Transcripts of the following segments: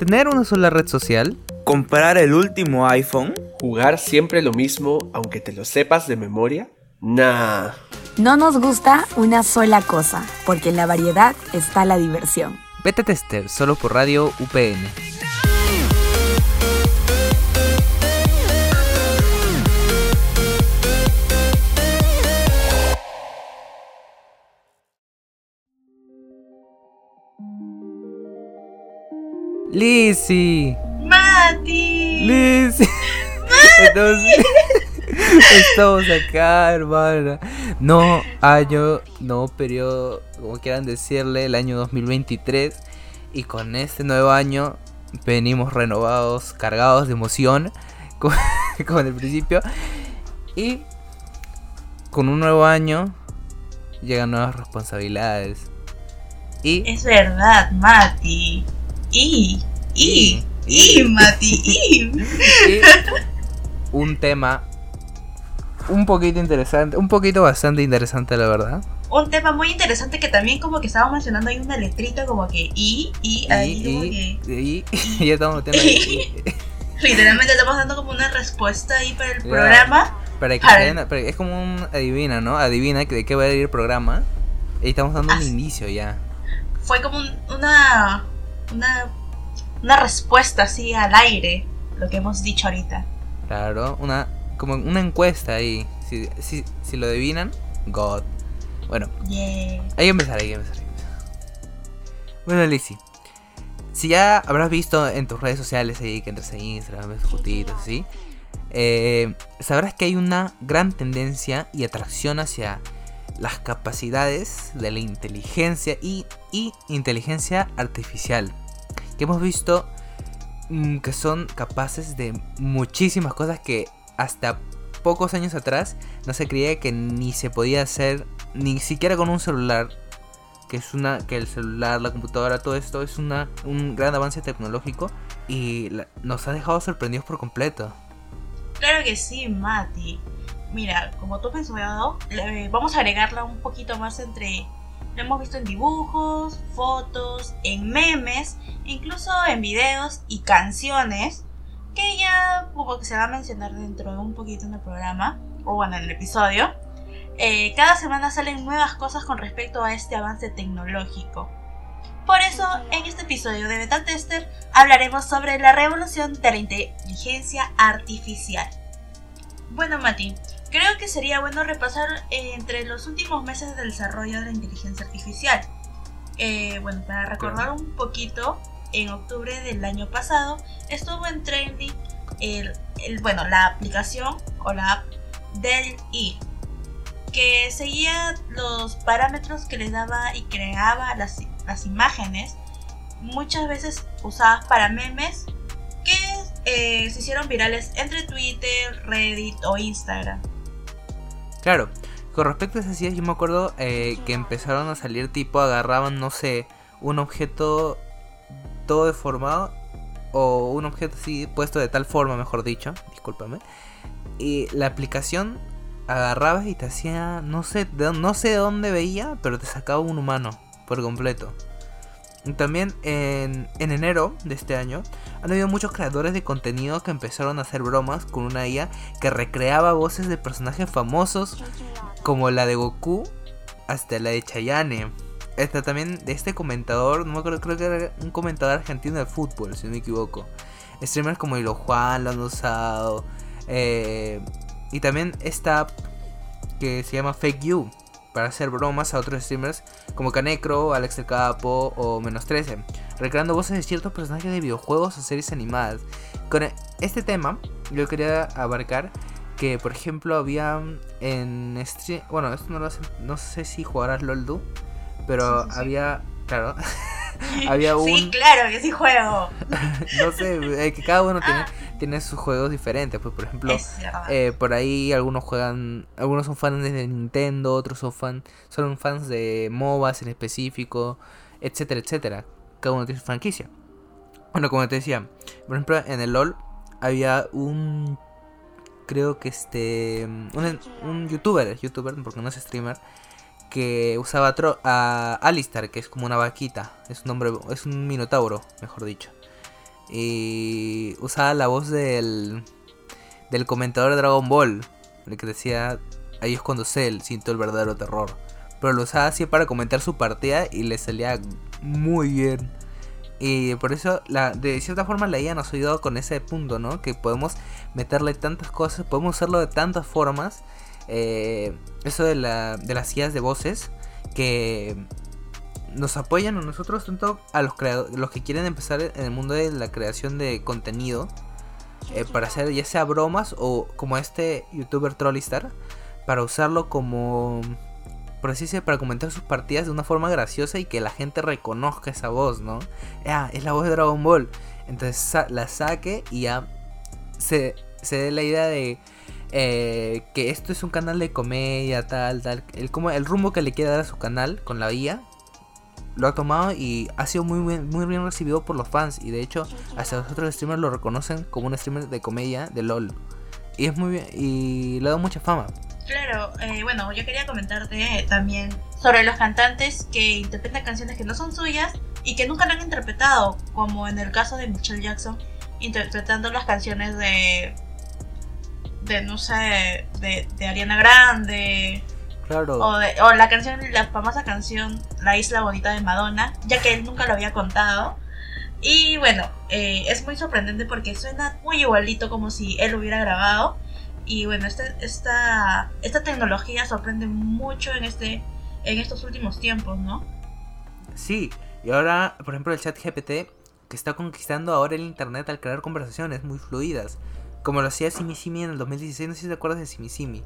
¿Tener una sola red social? ¿Comprar el último iPhone? ¿Jugar siempre lo mismo aunque te lo sepas de memoria? Nah. No nos gusta una sola cosa, porque en la variedad está la diversión. Beta Tester, solo por Radio UPN. Lizzy. Mati. Lizzy. Entonces, estamos acá, hermana. No año, no periodo, como quieran decirle, el año 2023. Y con este nuevo año venimos renovados, cargados de emoción, como, como en el principio. Y con un nuevo año llegan nuevas responsabilidades. Y Es verdad, Mati. Y, y, y, Mati, y. un tema un poquito interesante, un poquito bastante interesante la verdad. Un tema muy interesante que también como que estábamos mencionando hay una letrita como que y, y, ahí como Y, que... y, y ya estamos metiendo ahí. Literalmente estamos dando como una respuesta ahí para el programa. Para que para- es como un adivina, ¿no? Adivina de qué va a ir el programa. Y estamos dando un inicio ya. Fue como un- una, una, una respuesta así al aire, lo que hemos dicho ahorita. Claro, una como una encuesta ahí. Si, si, si lo adivinan, God. Bueno, Yeah. hay que empezar, hay que empezar. hay que empezar. Bueno, Lizzy. Si ya habrás visto en tus redes sociales ahí que entras a Instagram, ves fotitos, así. eh, sabrás que hay una gran tendencia y atracción hacia las capacidades de la inteligencia y, y inteligencia artificial. Que hemos visto mm, que son capaces de muchísimas cosas que hasta pocos años atrás no se creía que ni se podía hacer ni siquiera con un celular que es una que el celular la computadora todo esto es una un gran avance tecnológico y nos ha dejado sorprendidos por completo Claro que sí, Mati. Mira, como tú has mencionado, vamos a agregarla un poquito más entre... Lo hemos visto en dibujos, fotos, en memes, incluso en videos y canciones, que ya como que se va a mencionar dentro de un poquito en el programa, o bueno, en el episodio. Eh, cada semana salen nuevas cosas con respecto a este avance tecnológico. Por eso, en este episodio de Beta Tester hablaremos sobre la revolución de la inteligencia artificial. Bueno, Mati, creo que sería bueno repasar eh, entre los últimos meses del desarrollo de la inteligencia artificial. Eh, bueno, para recordar un poquito, en octubre del año pasado estuvo en trending el, el- bueno, la aplicación o la app del I, que seguía los parámetros que les daba y creaba las, las imágenes, muchas veces usadas para memes que eh, se hicieron virales entre Twitter, Reddit o Instagram. Claro con respecto a esas ideas yo me acuerdo eh, que empezaron a salir tipo agarraban no sé un objeto todo deformado o un objeto así puesto de tal forma mejor dicho discúlpame y la aplicación agarrabas y te hacía no sé no sé de dónde veía pero te sacaba un humano por completo también en, en enero de este año han habido muchos creadores de contenido que empezaron a hacer bromas con una IA que recreaba voces de personajes famosos como la de Goku hasta la de Chayane. Esta también de este comentador, no me acuerdo, creo que era un comentador argentino de fútbol, si no me equivoco. Streamers como Hilo Juan lo han usado. eh, y también esta app que se llama Fake You para hacer bromas a otros streamers como Canecro, Alex el Capo o Menos 13, recreando voces de ciertos personajes de videojuegos o series animadas. Con este tema yo quería abarcar que por ejemplo había en stream, bueno, esto no lo hace, no sé si jugarás LOL tú, pero Sí, sí, sí. había, claro, había un Sí, claro que sí juego. no sé, eh, que cada uno tiene, tiene sus juegos diferentes, pues por ejemplo, eh, por ahí algunos juegan, algunos son fans de Nintendo, otros son fan, son fans de MOBAs en específico, etcétera, etcétera. Cada uno tiene su franquicia. Bueno, como te decía, por ejemplo, en el LOL había un creo que este un, un youtuber, youtuber porque no es streamer, que usaba a Alistar, que es como una vaquita, es un hombre, es un minotauro, mejor dicho. Y usaba la voz del, del comentador de Dragon Ball, el que decía, ahí es cuando Cell sintió el verdadero terror. Pero lo usaba así para comentar su partida y le salía muy bien. Y por eso, la, de cierta forma, la IA nos ayudado con ese punto, ¿no? Que podemos meterle tantas cosas, podemos hacerlo de tantas formas. Eh, eso de, la, de las IAs de voces que nos apoyan a nosotros, tanto a los, los que quieren empezar en el mundo de la creación de contenido, eh, para hacer ya sea bromas o como este youtuber Trollistar, para usarlo como por así decirlo, para comentar sus partidas de una forma graciosa y que la gente reconozca esa voz, ¿no? Ah, es la voz de Dragon Ball. Entonces la saque y ya se, se dé la idea de eh, que esto es un canal de comedia, tal, tal. El, como, el rumbo que le quiere dar a su canal con la IA lo ha tomado y ha sido muy bien, muy bien recibido por los fans. Y de hecho, hasta los otros streamers lo reconocen como un streamer de comedia de LOL. Y es muy bien, y le da mucha fama. Claro, eh, bueno, yo quería comentarte también sobre los cantantes que interpretan canciones que no son suyas y que nunca lo han interpretado, como en el caso de Michael Jackson, interpretando las canciones de, de no sé, de, de Ariana Grande. Claro. O, de, o la canción, la famosa canción La Isla Bonita de Madonna, ya que él nunca lo había contado. Y bueno, eh, es muy sorprendente porque suena muy igualito como si él lo hubiera grabado. Y bueno, esta, esta, esta tecnología sorprende mucho en, este, en estos últimos tiempos, ¿no? Sí, y ahora, por ejemplo, el chat GPT, que está conquistando ahora el Internet al crear conversaciones muy fluidas, como lo hacía Simi Simi en el 2016, no sé si te acuerdas de Simi Simi.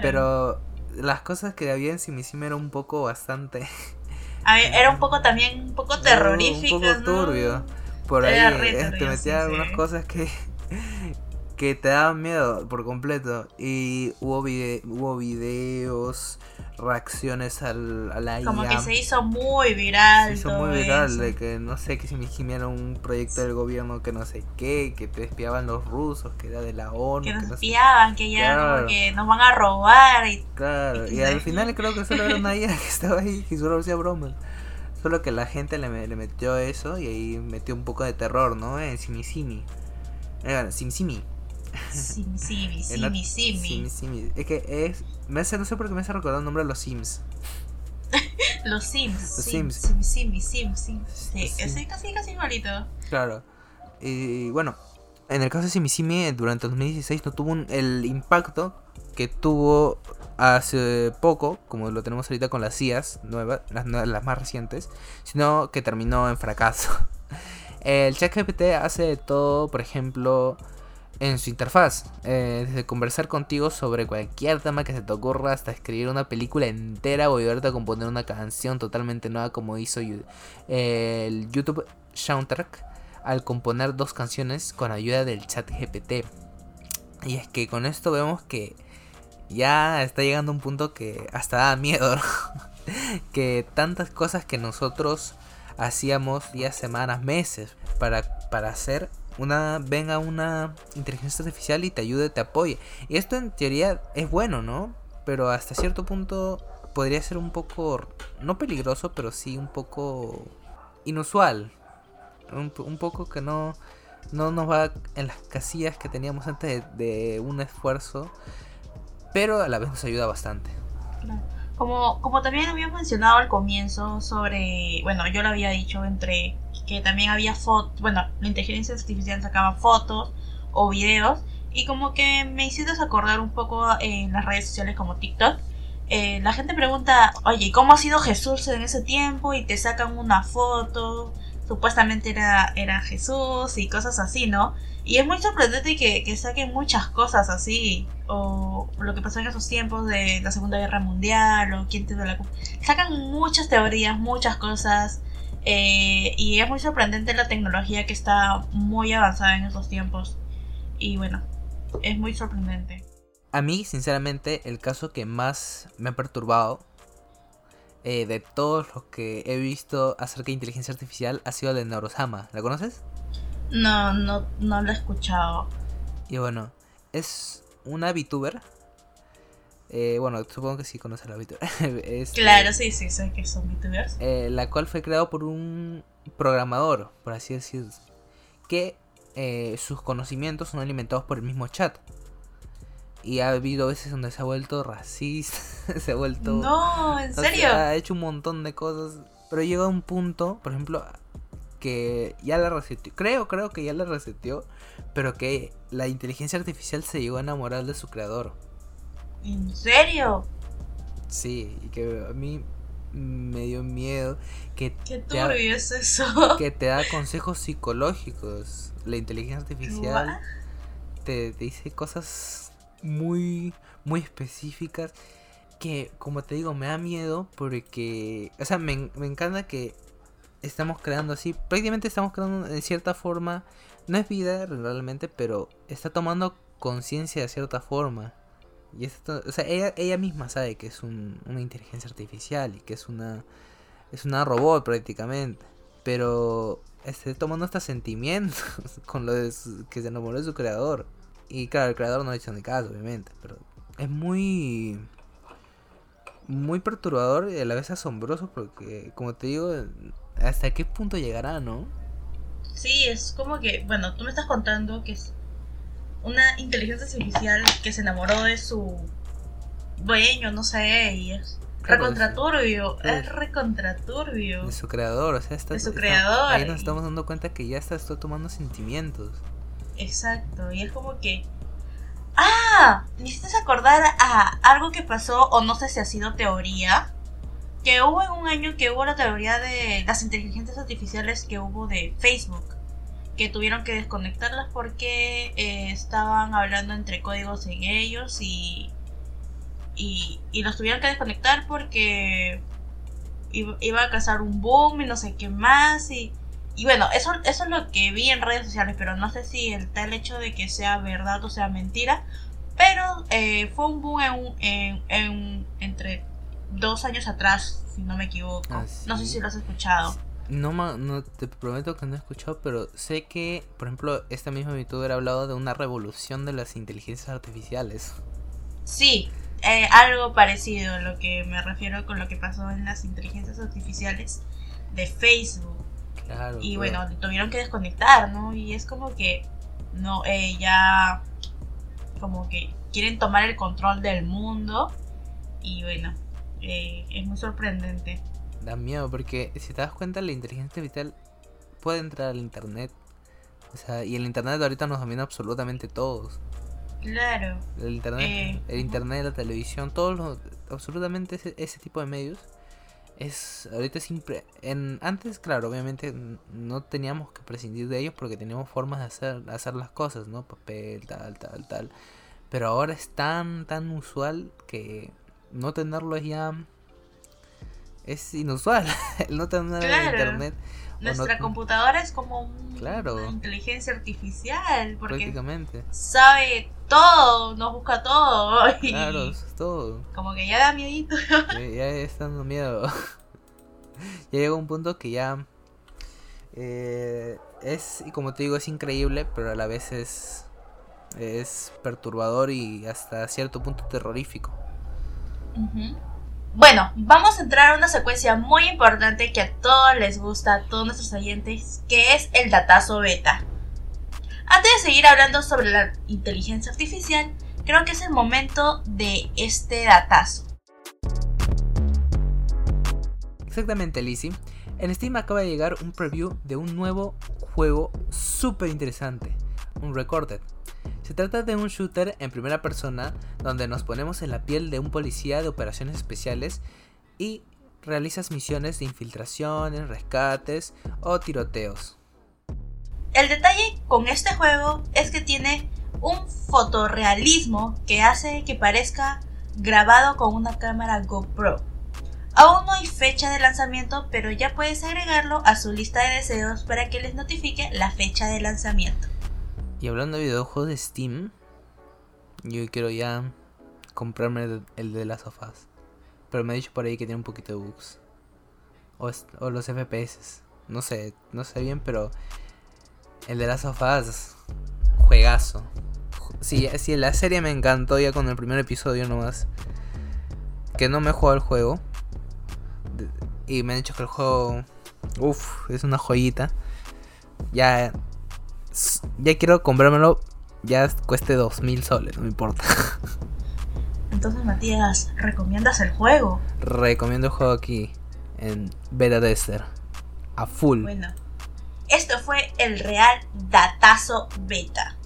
Pero las cosas que había en Simi Simi eran un poco bastante... era un poco también, un poco terrorífico. un poco turbio. Por ahí te metía algunas cosas que que te daban miedo por completo. Y hubo, hubo videos, reacciones al, a la Como que se hizo muy viral. Se hizo muy viral de que no sé, que se me era un proyecto del gobierno que no sé qué, que te espiaban los rusos, que era de la ONU. Que nos espiaban, que ya como que nos van a robar. Y, claro, y, al final creo que solo era una IA que estaba ahí y solo hacía bromas. Solo que la gente le, le, metió eso y ahí metió un poco de terror, ¿no? En Simi Simi. Eh, Simi Simi. Simi, Es que es. Me hace, no sé por qué me hace recordar el nombre de los Sims. los Sims. Los Sims. Simi, Simi, Sim, Sim. Sí, es casi, casi igualito. Claro. Y bueno, en el caso de Simi Simi, durante 2016 no tuvo el impacto que tuvo hace poco, como lo tenemos ahorita con las CIAs nuevas, las, las más recientes, sino que terminó en fracaso. El ChatGPT hace todo, por ejemplo, en su interfaz. Eh, desde conversar contigo sobre cualquier tema que se te ocurra hasta escribir una película entera o ayudarte a componer una canción totalmente nueva como hizo el YouTube Soundtrack al componer dos canciones con ayuda del chat GPT. Y es que con esto vemos que ya está llegando un punto que hasta da miedo. que tantas cosas que nosotros hacíamos días, semanas, meses para, para hacer una venga una inteligencia artificial y te ayude, te apoye. Y esto en teoría es bueno, ¿no? Pero hasta cierto punto podría ser un poco, no peligroso, pero sí un poco inusual. Un, poco que no, no nos va en las casillas que teníamos antes de, un esfuerzo, pero a la vez nos ayuda bastante. Como, como también habíamos mencionado al comienzo sobre, bueno, yo lo había dicho entre que también había fotos, bueno, la inteligencia artificial sacaba fotos o videos y como que me hiciste acordar un poco en las redes sociales como TikTok. Eh, la gente pregunta, oye, ¿cómo ha sido Jesús en ese tiempo? Y te sacan una foto, supuestamente era, era Jesús y cosas así, ¿no? Y es muy sorprendente que, que saquen muchas cosas así, o lo que pasó en esos tiempos de la Segunda Guerra Mundial, o quién te da la Sacan muchas teorías, muchas cosas, eh, y es muy sorprendente la tecnología que está muy avanzada en esos tiempos. Y bueno, es muy sorprendente. A mí, sinceramente, el caso que más me ha perturbado eh, de todos los que he visto acerca de inteligencia artificial ha sido el de Neurosama. ¿La conoces? No, no, no lo he escuchado. Y bueno, es una VTuber. Eh, bueno, supongo que sí conoces a la VTuber. Este, claro, sí, sí, sé que son VTubers. Eh, la cual fue creado por un programador, por así decirlo. que eh, sus conocimientos son alimentados por el mismo chat. Y ha habido veces donde se ha vuelto racista, se ha vuelto... No, ¿en sea, serio? ha hecho un montón de cosas. Pero llega un punto, por ejemplo, que ya la reseteó. Creo, creo que ya la reseteó. Pero que la inteligencia artificial se llegó a enamorar de su creador. ¿En serio? Sí, y que a mí me dio miedo que Qué te, ha- es eso. que te da consejos psicológicos. La inteligencia artificial te, te dice cosas muy, muy específicas que, como te digo, me da miedo porque, o sea, me, me encanta que estamos creando así, prácticamente estamos creando de cierta forma, no es vida realmente, pero está tomando conciencia de cierta forma. Y esto, o sea, ella, ella misma sabe que es un- una inteligencia artificial y que es una, es una robot prácticamente. Pero esté tomando hasta sentimientos con lo de que se enamoró de su creador. Y claro, el creador no le hizo ni caso, obviamente. Pero es muy. Muy perturbador y a la vez asombroso porque, como te digo, ¿hasta qué punto llegará, no? Sí, es como que, bueno, tú me estás contando que es una inteligencia artificial que se enamoró de su dueño, no sé, y es Claro, recontraturbio, es recontraturbio. De su creador, o sea, está, De su está- creador, Ahí nos estamos dando cuenta que ya está, está tomando sentimientos. Exacto, y es como que... Ah, me hiciste acordar a algo que pasó, o no sé si ha sido teoría, que hubo en un año que hubo la teoría de las inteligencias artificiales que hubo de Facebook, que tuvieron que desconectarlas porque eh, estaban hablando entre códigos en ellos y, y, y los tuvieron que desconectar porque iba, iba a causar un boom y no sé qué más y... Y bueno, eso, eso es lo que vi en redes sociales, pero no sé si el tal hecho de que sea verdad o sea mentira. Pero eh, fue un boom en, un- en, en- entre dos años atrás, si no me equivoco. Ah, No sé si lo has escuchado. No, no te prometo que no he escuchado, pero sé que, por ejemplo, esta misma youtuber ha hablado de una revolución de las inteligencias artificiales. Sí, eh, algo parecido a lo que me refiero con lo que pasó en las inteligencias artificiales de Facebook. Claro. Y bueno, tuvieron que desconectar, ¿no? Y es como que no, eh, ya como que quieren tomar el control del mundo. Y bueno, eh, es muy sorprendente. Da miedo porque si te das cuenta la inteligencia artificial puede entrar al internet. O sea, y el internet ahorita nos domina absolutamente todos. Claro, El internet, Eh, el internet, la televisión, todos los, absolutamente ese, ese tipo de medios es ahorita es impre- en antes claro obviamente no teníamos que prescindir de ellos porque teníamos formas de hacer hacer las cosas no papel tal tal tal pero ahora es tan tan usual que no tenerlo es ya es inusual el no tener Claro. internet no- nuestra computadora es como un- Claro. una inteligencia artificial porque prácticamente sabe todo, nos busca todo. Y claro eso es todo como que ya da miedito. Ya, ya está dando miedo. ya llega un punto que ya eh, es, y como te digo, es increíble, pero a la vez es, es perturbador y hasta cierto punto terrorífico. Bueno, vamos a entrar a una secuencia muy importante que a todos les gusta, a todos nuestros oyentes, que es el datazo beta. Antes de seguir hablando sobre la inteligencia artificial, creo que es el momento de este datazo. Exactamente, Lizzie. En Steam acaba de llegar un preview de un nuevo juego súper interesante, un Recorded. Se trata de un shooter en primera persona donde nos ponemos en la piel de un policía de operaciones especiales y realizas misiones de infiltraciones, rescates o tiroteos. El detalle con este juego es que tiene un fotorrealismo que hace que parezca grabado con una cámara GoPro. Aún no hay fecha de lanzamiento, pero ya puedes agregarlo a su lista de deseos para que les notifique la fecha de lanzamiento. Y hablando de videojuegos de Steam, yo quiero ya comprarme el, de las sofás. Pero me ha dicho por ahí que tiene un poquito de bugs. O, los FPS. No sé, no sé bien, pero el de las sofás, juegazo. Ju- Sí, sí, la serie me encantó ya con el primer episodio nomás. Que no me he jugado el juego. Y me han dicho que el juego, uff, es una joyita. Ya ya quiero comprármelo, ya cueste 2000 soles, no me importa. Entonces, Matías, ¿recomiendas el juego? Recomiendo el juego aquí en Beta Tester. A full. Bueno, esto fue el real datazo beta.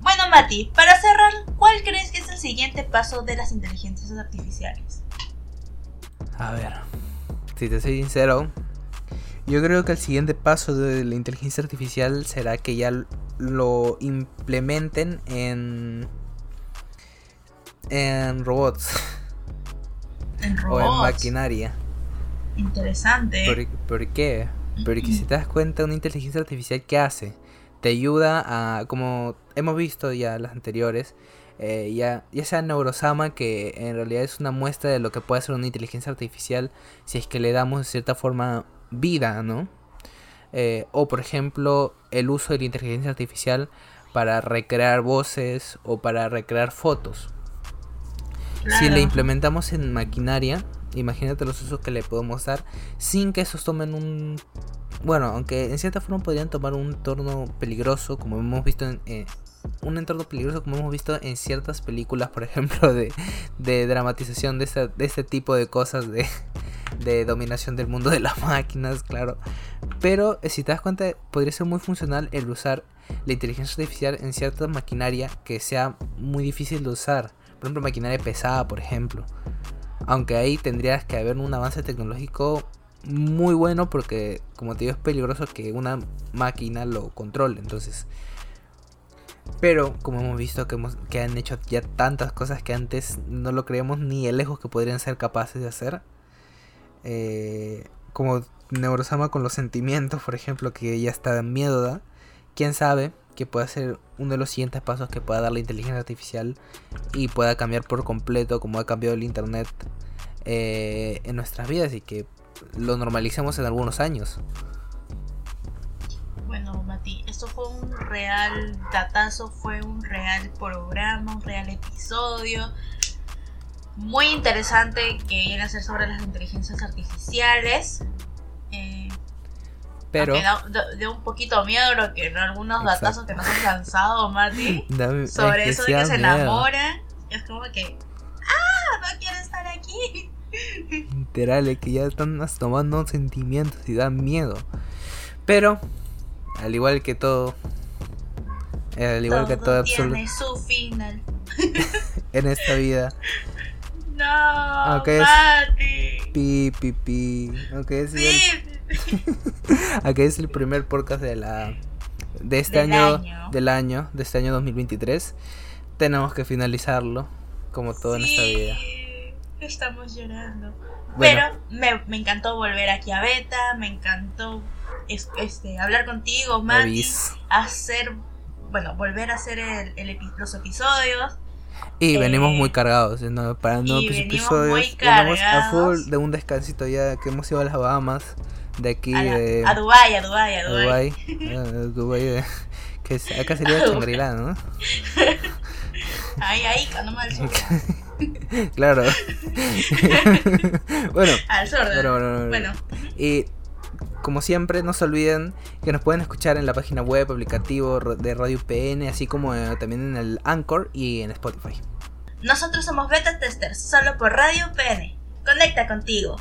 Bueno, Mati, para cerrar, ¿cuál crees que es el siguiente paso de las inteligencias artificiales? A ver, si te soy sincero, yo creo que el siguiente paso de la inteligencia artificial será que ya lo implementen en en robots En o en robots. maquinaria. Interesante. ¿Por, por qué? Porque si te das cuenta, una inteligencia artificial ¿qué hace? Te ayuda a, como hemos visto ya las anteriores, eh, ya, ya sea Neurosama, que en realidad es una muestra de lo que puede hacer una inteligencia artificial si es que le damos de cierta forma vida, ¿no? Eh, o por ejemplo, el uso de la inteligencia artificial para recrear voces o para recrear fotos. Si le implementamos en maquinaria, imagínate los usos que le podemos dar sin que esos tomen un... Bueno, aunque en cierta forma podrían tomar un entorno peligroso, como hemos visto en... eh, un entorno peligroso como hemos visto en ciertas películas, por ejemplo, de, de dramatización de, esta- de este tipo de cosas, de, de dominación del mundo de las máquinas, claro. Pero eh, si te das cuenta, podría ser muy funcional el usar la inteligencia artificial en cierta maquinaria que sea muy difícil de usar. Por ejemplo, maquinaria pesada, por ejemplo. Aunque ahí tendrías que haber un avance tecnológico muy bueno porque, como te digo, es peligroso que una máquina lo controle. Entonces, pero como hemos visto que, hemos, que han hecho ya tantas cosas que antes no lo creíamos ni de lejos que podrían ser capaces de hacer. Eh, como Neurosama con los sentimientos, por ejemplo, que ya está en miedo da. Quién sabe que pueda ser uno de los siguientes pasos que pueda dar la inteligencia artificial y pueda cambiar por completo como ha cambiado el internet eh, en nuestras vidas y que lo normalicemos en algunos años. Bueno, Mati, esto fue un real datazo, fue un real programa, un real episodio. Muy interesante que viene a ser sobre las inteligencias artificiales. Eh, Pero da, un poquito miedo lo que algunos Exacto. datazos que nos han lanzado, Mati. dame- Sobre es eso de que se miedo. enamoran. Es como que. ¡Ah! No quiero estar aquí. Literal, es que ya están tomando sentimientos y dan miedo. Pero, al igual que todo, al igual que todo tiene su final. en esta vida, No, Aunque es- pi, pi, pi, aunque es, el, aunque es el primer podcast de la de este Del año, año. del año, de este año 2023, tenemos que finalizarlo como todo en esta vida. Estamos llorando. Bueno. Pero me, me encantó volver aquí a Beta, me encantó es- este, hablar contigo, Mati, Avis. hacer, bueno, volver a hacer el, el los episodios. Y Eh, venimos muy cargados, ¿no? Para nuevos episodios. Venimos a full de un descansito ya que hemos ido a las Bahamas, de aquí A, la- de a Dubai, a Dubai, a Dubai. Dubái, a Dubái de- que acá sería A Dubái. Shangri-La, ¿no? Ahí, ahí, Canoma al sur. Claro. bueno, Al sur. bueno, bueno, bueno. Bueno, Y como siempre, no se olviden que nos pueden escuchar en la página web, aplicativo de Radio PN, así como eh, también en el Anchor y en Spotify. nosotros somos Beta Testers, solo por Radio PN. Conecta contigo.